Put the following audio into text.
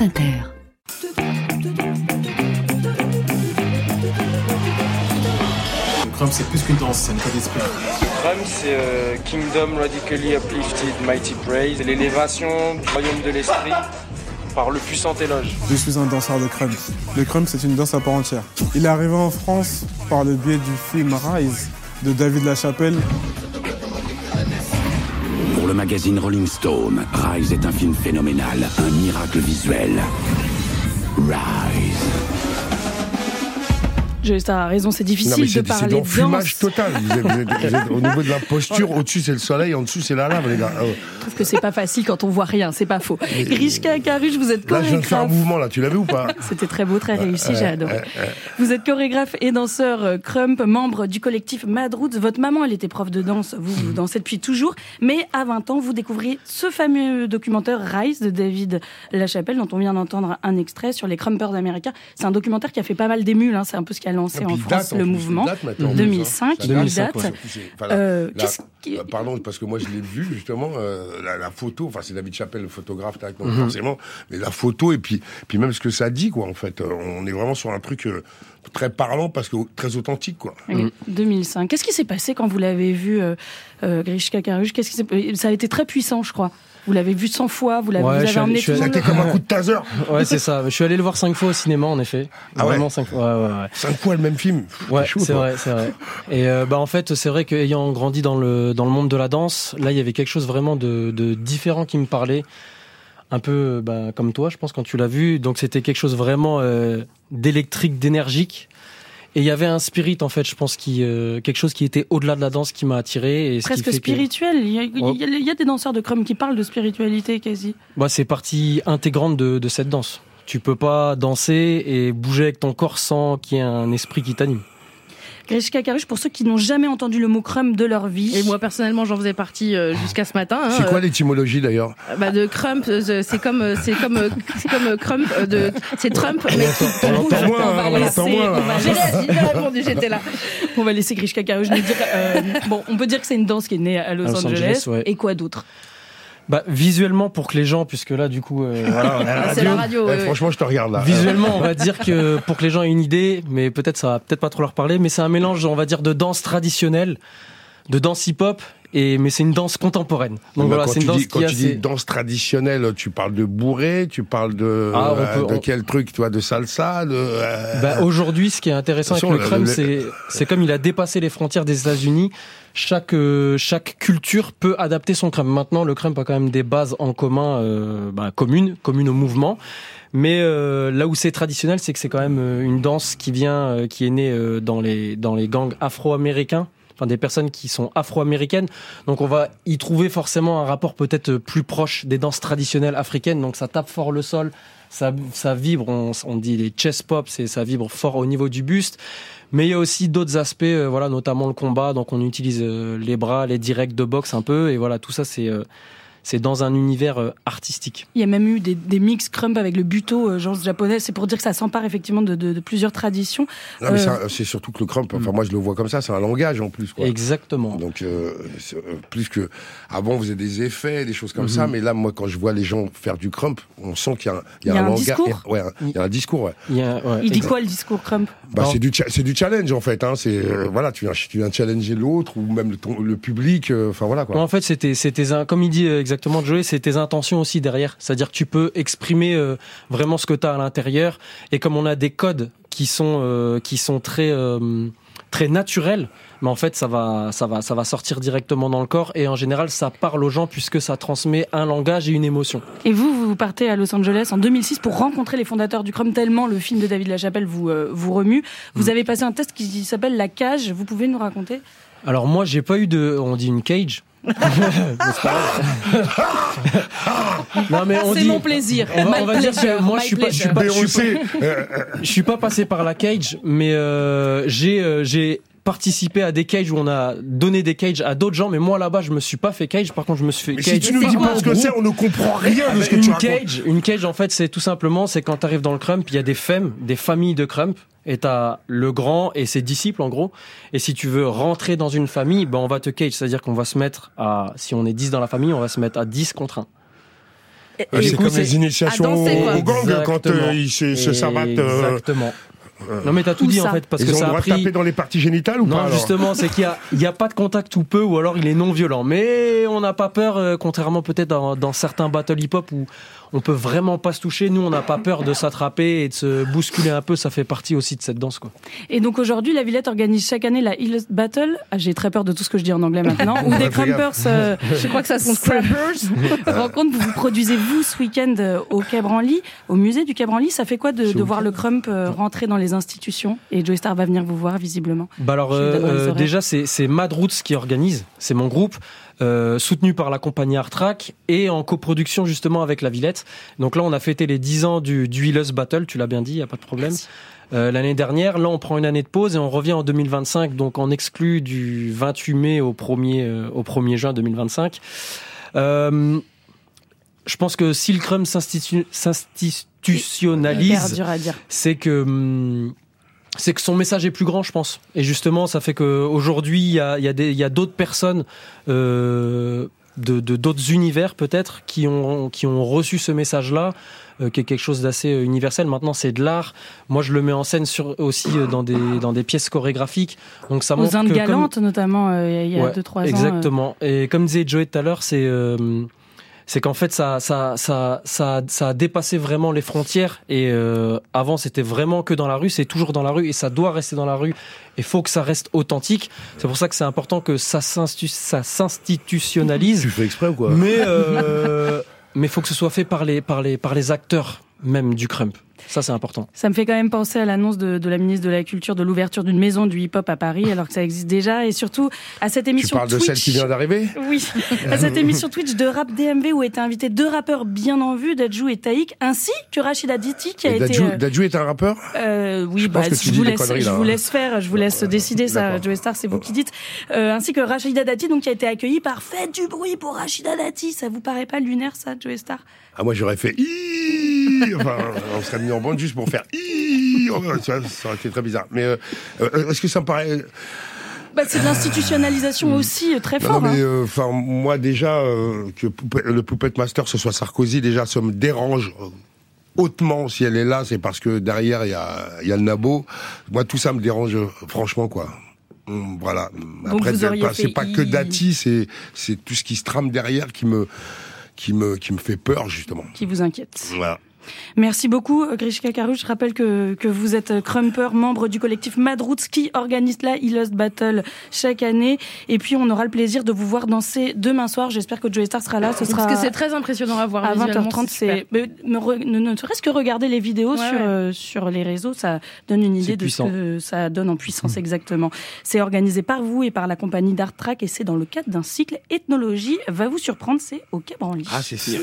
France Inter. Le crump, c'est plus qu'une danse, c'est un état d'esprit. Crump, c'est euh, Kingdom Radically Uplifted Mighty Praise. C'est l'élévation du royaume de l'esprit par le puissant éloge. Je suis un danseur de crump. Le crump, c'est une danse à part entière. Il est arrivé en France par le biais du film Rise de David Lachapelle. Le magazine Rolling Stone, Rise est un film phénoménal, un miracle visuel. Rise. Je, as raison, c'est difficile de parler de fumage total. Vous êtes, vous êtes, vous êtes, au niveau de la posture, au-dessus c'est le soleil, en dessous c'est la lave, les gars. Je trouve que c'est pas facile quand on voit rien, c'est pas faux. Grishka Karush, vous êtes chorégraphe. Là, je viens de faire un mouvement, là, tu l'as vu ou pas C'était très beau, très réussi, j'ai adoré. Vous êtes chorégraphe et danseur euh, Crump, membre du collectif Mad Roots. Votre maman, elle était prof de danse, vous, vous dansez depuis toujours. Mais à 20 ans, vous découvrez ce fameux documentaire Rise de David Lachapelle, dont on vient d'entendre un extrait sur les Crumpers américains. C'est un documentaire qui a fait pas mal d'émules, hein. c'est un peu ce qui a lancé en France le mouvement. 2005, il date. Euh, pardon, parce que moi je l'ai vu justement, euh, la, photo, enfin c'est David Chappelle, le photographe, donc mhm. forcément, mais la photo et puis, puis même ce que ça dit, quoi, en fait. Euh, on est vraiment sur un truc très parlant parce que très authentique, quoi. 2005. Qu'est-ce qui s'est passé quand vous l'avez vu, euh, Grishka Qu'est-ce qui Ça a été très puissant, je crois. Vous l'avez vu 100 fois, vous l'avez ouais, vous avez emmené tout le monde. comme un coup de taser. ouais, c'est ça. Je suis allé le voir 5 fois au cinéma, en effet. Ah Vraiment ouais 5 fois. Ouais, ouais, 5 fois le même film. Ouais, c'est vrai, c'est vrai. Et euh, bah en fait, c'est vrai qu'ayant grandi dans le dans le monde de la danse, là, il y avait quelque chose vraiment de, de différent qui me parlait. Un peu bah, comme toi, je pense, quand tu l'as vu. Donc c'était quelque chose vraiment euh, d'électrique, d'énergique. Et il y avait un spirit en fait, je pense, qui euh, quelque chose qui était au-delà de la danse qui m'a attiré. Et Presque spirituel. Il, y a, il, y a, des danseurs de crumb qui parlent de spiritualité quasi. Bah, c'est partie intégrante de, de cette danse. Tu peux pas danser et bouger avec ton corps sans qu'il y ait un esprit qui t'anime. Grishka Karush, pour ceux qui n'ont jamais entendu le mot crump de leur vie. Et moi, personnellement, j'en faisais partie euh, jusqu'à ce matin. Hein, c'est quoi euh, l'étymologie d'ailleurs bah, De crump, euh, c'est comme, c'est comme, c'est comme crump, de, c'est Trump, mais on l'entend moins, on va laisser, moins. J'ai répondu, j'étais là. On va laisser Grishka Karush nous dire. bon, on peut dire que c'est une danse qui est née à Los, Angeles. Et quoi d'autre? Bah, visuellement, pour que les gens, puisque là, du coup, euh, voilà, c'est la radio. Eh, franchement, je te regarde là. Visuellement, on va dire que pour que les gens aient une idée, mais peut-être ça va peut-être pas trop leur parler, mais c'est un mélange, on va dire, de danse traditionnelle, de danse hip-hop et mais c'est une danse contemporaine. Donc voilà, c'est une danse dis, quand tu dis danse traditionnelle, tu parles de bourré, tu parles de ah, euh, de quel truc, toi, de salsa, de. Euh, bah, aujourd'hui, ce qui est intéressant avec le crump, c'est c'est comme il a dépassé les frontières des États-Unis. Chaque euh, chaque culture peut adapter son crump. Maintenant, le crump a quand même des bases en commun, bah, communes, communes au mouvement. Mais là où c'est traditionnel, c'est que c'est quand même une danse qui vient, qui est née dans les dans les gangs afro-américains enfin des personnes qui sont afro-américaines. Donc on va y trouver forcément un rapport peut-être plus proche des danses traditionnelles africaines. Donc ça tape fort le sol, ça, ça vibre, on, dit les chest pops, et ça vibre fort au niveau du buste. Mais il y a aussi d'autres aspects, euh, voilà, notamment le combat. Donc on utilise euh, les bras, les directs de boxe un peu, et voilà, tout ça c'est euh, c'est dans un univers euh, artistique. Il y a même eu des, des mix crump avec le buto, euh, genre japonais. C'est pour dire que ça s'empare effectivement de, de, de, plusieurs traditions. Non, mais euh, c'est surtout que le crump, enfin moi je le vois comme ça, c'est un langage en plus. Quoi. Exactement. Donc euh, plus que avant, vous avez des effets, des choses comme ça, mhm. mais là, moi, quand je vois les gens faire du crump, on sent qu'il y a un, il y a, il y a un, langage. Discours ouais, il y a un discours. Ouais. Il, a, ouais, il dit quoi le discours crump? Bah, c'est du c'est du challenge en fait. Hein. C'est voilà, tu viens tu viens challenger l'autre ou même le, le public. Enfin voilà quoi. en fait, c'était c'était comme il dit exactement Joey, c'était intentions aussi derrière. C'est-à-dire que tu peux exprimer euh, vraiment ce que tu as à l'intérieur. Et comme on a des codes qui sont, euh, qui sont très, euh, très naturels, mais en fait, ça va, ça, va, ça va sortir directement dans le corps. Et en général, ça parle aux gens puisque ça transmet un langage et une émotion. Et vous, vous partez à Los Angeles en 2006 pour rencontrer les fondateurs du Chrome, tellement le film de David Lachapelle vous, vous remue. Vous mm. avez passé un test qui s'appelle La Cage. Vous pouvez nous raconter? Alors moi j'ai pas eu de on dit une cage non mais on c'est mon plaisir. On va, dire que moi je suis pas, je suis pas, je suis pas, je suis pas passé par la cage, mais euh, j'ai euh, j'ai participé à des cages où on a donné des cages à d'autres gens, mais moi là-bas je me suis pas fait cage. Par contre je me suis fait mais cage. Si tu nous dis pas ce que c'est, on ne comprend rien de ce que une tu cage, Une cage en fait c'est tout simplement c'est quand tu arrives dans le crump, il y a des femmes, des familles de crump et t'as le grand et ses disciples en gros. Et si tu veux rentrer dans une famille, ben on va te cage, c'est-à-dire qu'on va se mettre à, si on est 10 dans la famille, on va se mettre à 10 contre 1. c'est comme les initiations au gang quand ils se, se sabattent. Exactement. Non mais t'as tout dit en fait parce Ils que ont ça le a droit pris. de taper dans les parties génitales ou non pas alors justement c'est qu'il y a il y a pas de contact ou peu ou alors il est non violent mais on n'a pas peur euh, contrairement peut-être dans, dans certains battle hip hop où on peut vraiment pas se toucher nous on n'a pas peur de s'attraper et de se bousculer un peu ça fait partie aussi de cette danse quoi. Et donc aujourd'hui, la Villette organise chaque année la Hill Battle. Ah, J'ai très peur de tout ce que je dis en anglais maintenant. Ou des fais Crumpers. euh, Je crois que ça se Scrappers. Rencontre, vous vous produisez vous ce week-end euh, au Quai Branly, au musée du Quai Branly. Ça fait quoi de, de voir le Crump euh, rentrer dans les institutions Et Joey Star va venir vous voir visiblement. Bah alors euh, horaires. déjà c'est Mad Roots qui organise, c'est mon groupe euh, soutenu par la compagnie Art Track et en coproduction justement avec la Villette. Donc là on a fêté les 10 ans du du Healers Battle, tu l'as bien dit, y a pas de problème. Euh, L'année dernière, là on prend une année de pause et on revient en 2025, donc en exclu du 28 mai au 1er euh, au 1er juin 2025. Euh, je pense que si le Crumb s'institutionnalise, c'est que hum, c'est que son message est plus grand, je pense. Et justement, ça fait qu'aujourd'hui, il y a, y a des- il y a d'autres personnes euh, de de- d'autres univers peut-être qui ont qui ont reçu ce message-là, euh, qui est quelque chose d'assez euh, universel. Maintenant, c'est de l'art. Moi, je le mets en scène sur aussi euh, dans des dans des pièces chorégraphiques. Donc ça Aux montre Indes que comme- galantes notamment il y a Ouais, 2-3 ans. Exactement. Et comme disait Joey tout à l'heure, c'est c'est qu'en fait ça ça ça ça ça a dépassé vraiment les frontières et euh, avant c'était vraiment que dans la rue, c'est toujours dans la rue et ça doit rester dans la rue. Il faut que ça reste authentique. C'est pour ça que c'est important que ça s'institutionnalise. Tu fais exprès ou quoi? Mais euh, mais faut que ce soit fait par les par les par les acteurs même du crump. Ça c'est important. Ça me fait quand même penser à l'annonce de, de la ministre de la Culture de l'ouverture d'une maison du hip-hop à Paris, alors que ça existe déjà, et surtout à cette Tu émission parles de Twitch. celle qui vient d'arriver? Oui, à cette émission Twitch de Rap DMV où étaient invités deux rappeurs bien en vue, Dadju et Taïk, ainsi que Rachida Diti qui a Et été. Dadju, euh, Dadju est un rappeur? Euh, oui, Je bah, tu je, vous des laisse, conneries, je là, vous hein. laisse faire, je vous laisse décider ça. Joe Star, c'est vous qui dites. Euh, ainsi que Rachida Dati, donc qui a été accueilli par Faites du bruit pour Rachida Dati. Ça vous paraît pas lunaire ça, Joe Star? Ah, moi j'aurais fait Iiii Enfin, on serait mis en bande juste pour faire Oh, ça, ça aurait été très bizarre. Mais euh, euh, est-ce que ça me paraît. bah, C'est de l'institutionnalisation aussi euh, très fort. non, mais hein. euh, enfin, moi déjà, euh, que le Poupette Master ce soit Sarkozy, déjà, ça me dérange. euh, Hautement, si elle est là, c'est parce que derrière il y a, il y a le nabo. Moi, tout ça me dérange, euh, franchement, quoi. Hum, Voilà. Après, c'est pas- que Dati, c'est c'est tout ce qui se trame derrière qui me qui me qui me fait peur justement. Qui vous inquiète. Voilà. Merci beaucoup, Grishka Karouch. Je rappelle que, que vous êtes Crumper, membre du collectif Madroots qui organise la Ilust Battle chaque année. Et puis, on aura le plaisir de vous voir danser demain soir. J'espère que Joey Star sera là. Ce sera Parce que c'est très impressionnant à voir. à visuellement, 20h30. super. C'est, mais ne, ne, serait-ce que regarder les vidéos Ouais, sur, ouais. euh, sur les réseaux, ça donne une idée de puissant. ce que ça donne en puissance exactement. C'est organisé par vous et par la compagnie d'Art Track et c'est dans le cadre d'un cycle ethnologie. Va vous surprendre, c'est au Branly. Ah, c'est sûr.